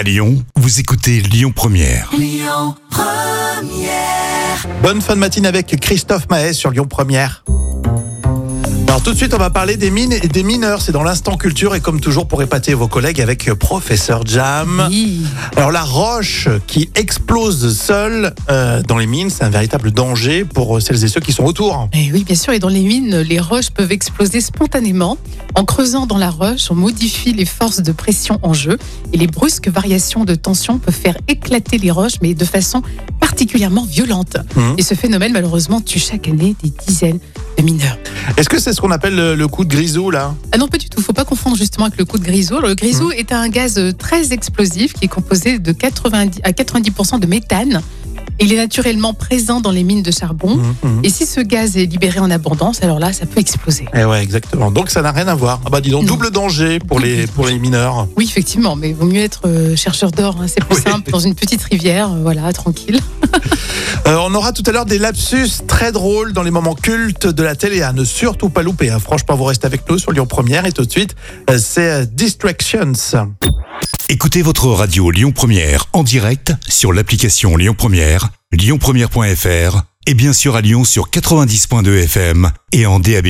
À Lyon, vous écoutez Lyon Première. Bonne fin de matinée avec Christophe Maé sur Lyon Première. Alors tout de suite, on va parler des mines et des mineurs. C'est dans l'instant culture et comme toujours pour épater vos collègues avec euh, Professeur Jam. Oui. Alors la roche qui explose seule euh, dans les mines, c'est un véritable danger pour euh, celles et ceux qui sont autour. Et oui, bien sûr. Et dans les mines, les roches peuvent exploser spontanément. En creusant dans la roche, on modifie les forces de pression en jeu. Et les brusques variations de tension peuvent faire éclater les roches, mais de façon particulièrement violente. Mhm. Et ce phénomène, malheureusement, tue chaque année des dizaines de mineurs. Est-ce que c'est ce qu'on appelle le, le coup de grisou là? Ah non, pas du tout. Faut pas confondre justement avec le coup de grisou. Alors, Le grisou est un gaz euh, très explosif qui est composé de 90 à 90% de méthane. Il est naturellement présent dans les mines de charbon. Mhm. Et si ce gaz est libéré en abondance, alors là, ça peut exploser. Eh ouais, exactement. Donc ça n'a rien à voir. Ah bah dis donc, Non. double danger pour les, pour les mineurs. Oui, effectivement, mais vaut mieux être euh, chercheur d'or. hein. C'est plus Oui. simple dans une petite rivière, euh, voilà, tranquille. Euh, on aura tout à l'heure des lapsus très drôles dans les moments cultes de la télé à ne surtout pas louper. hein. Franchement, vous restez avec nous sur Lyon Première et tout de suite, euh, c'est euh, Distractions. Écoutez votre radio Lyon Première en direct sur l'application Lyon Première, lyonpremière.fr et bien sûr à Lyon sur 90.2 FM et en DAB+.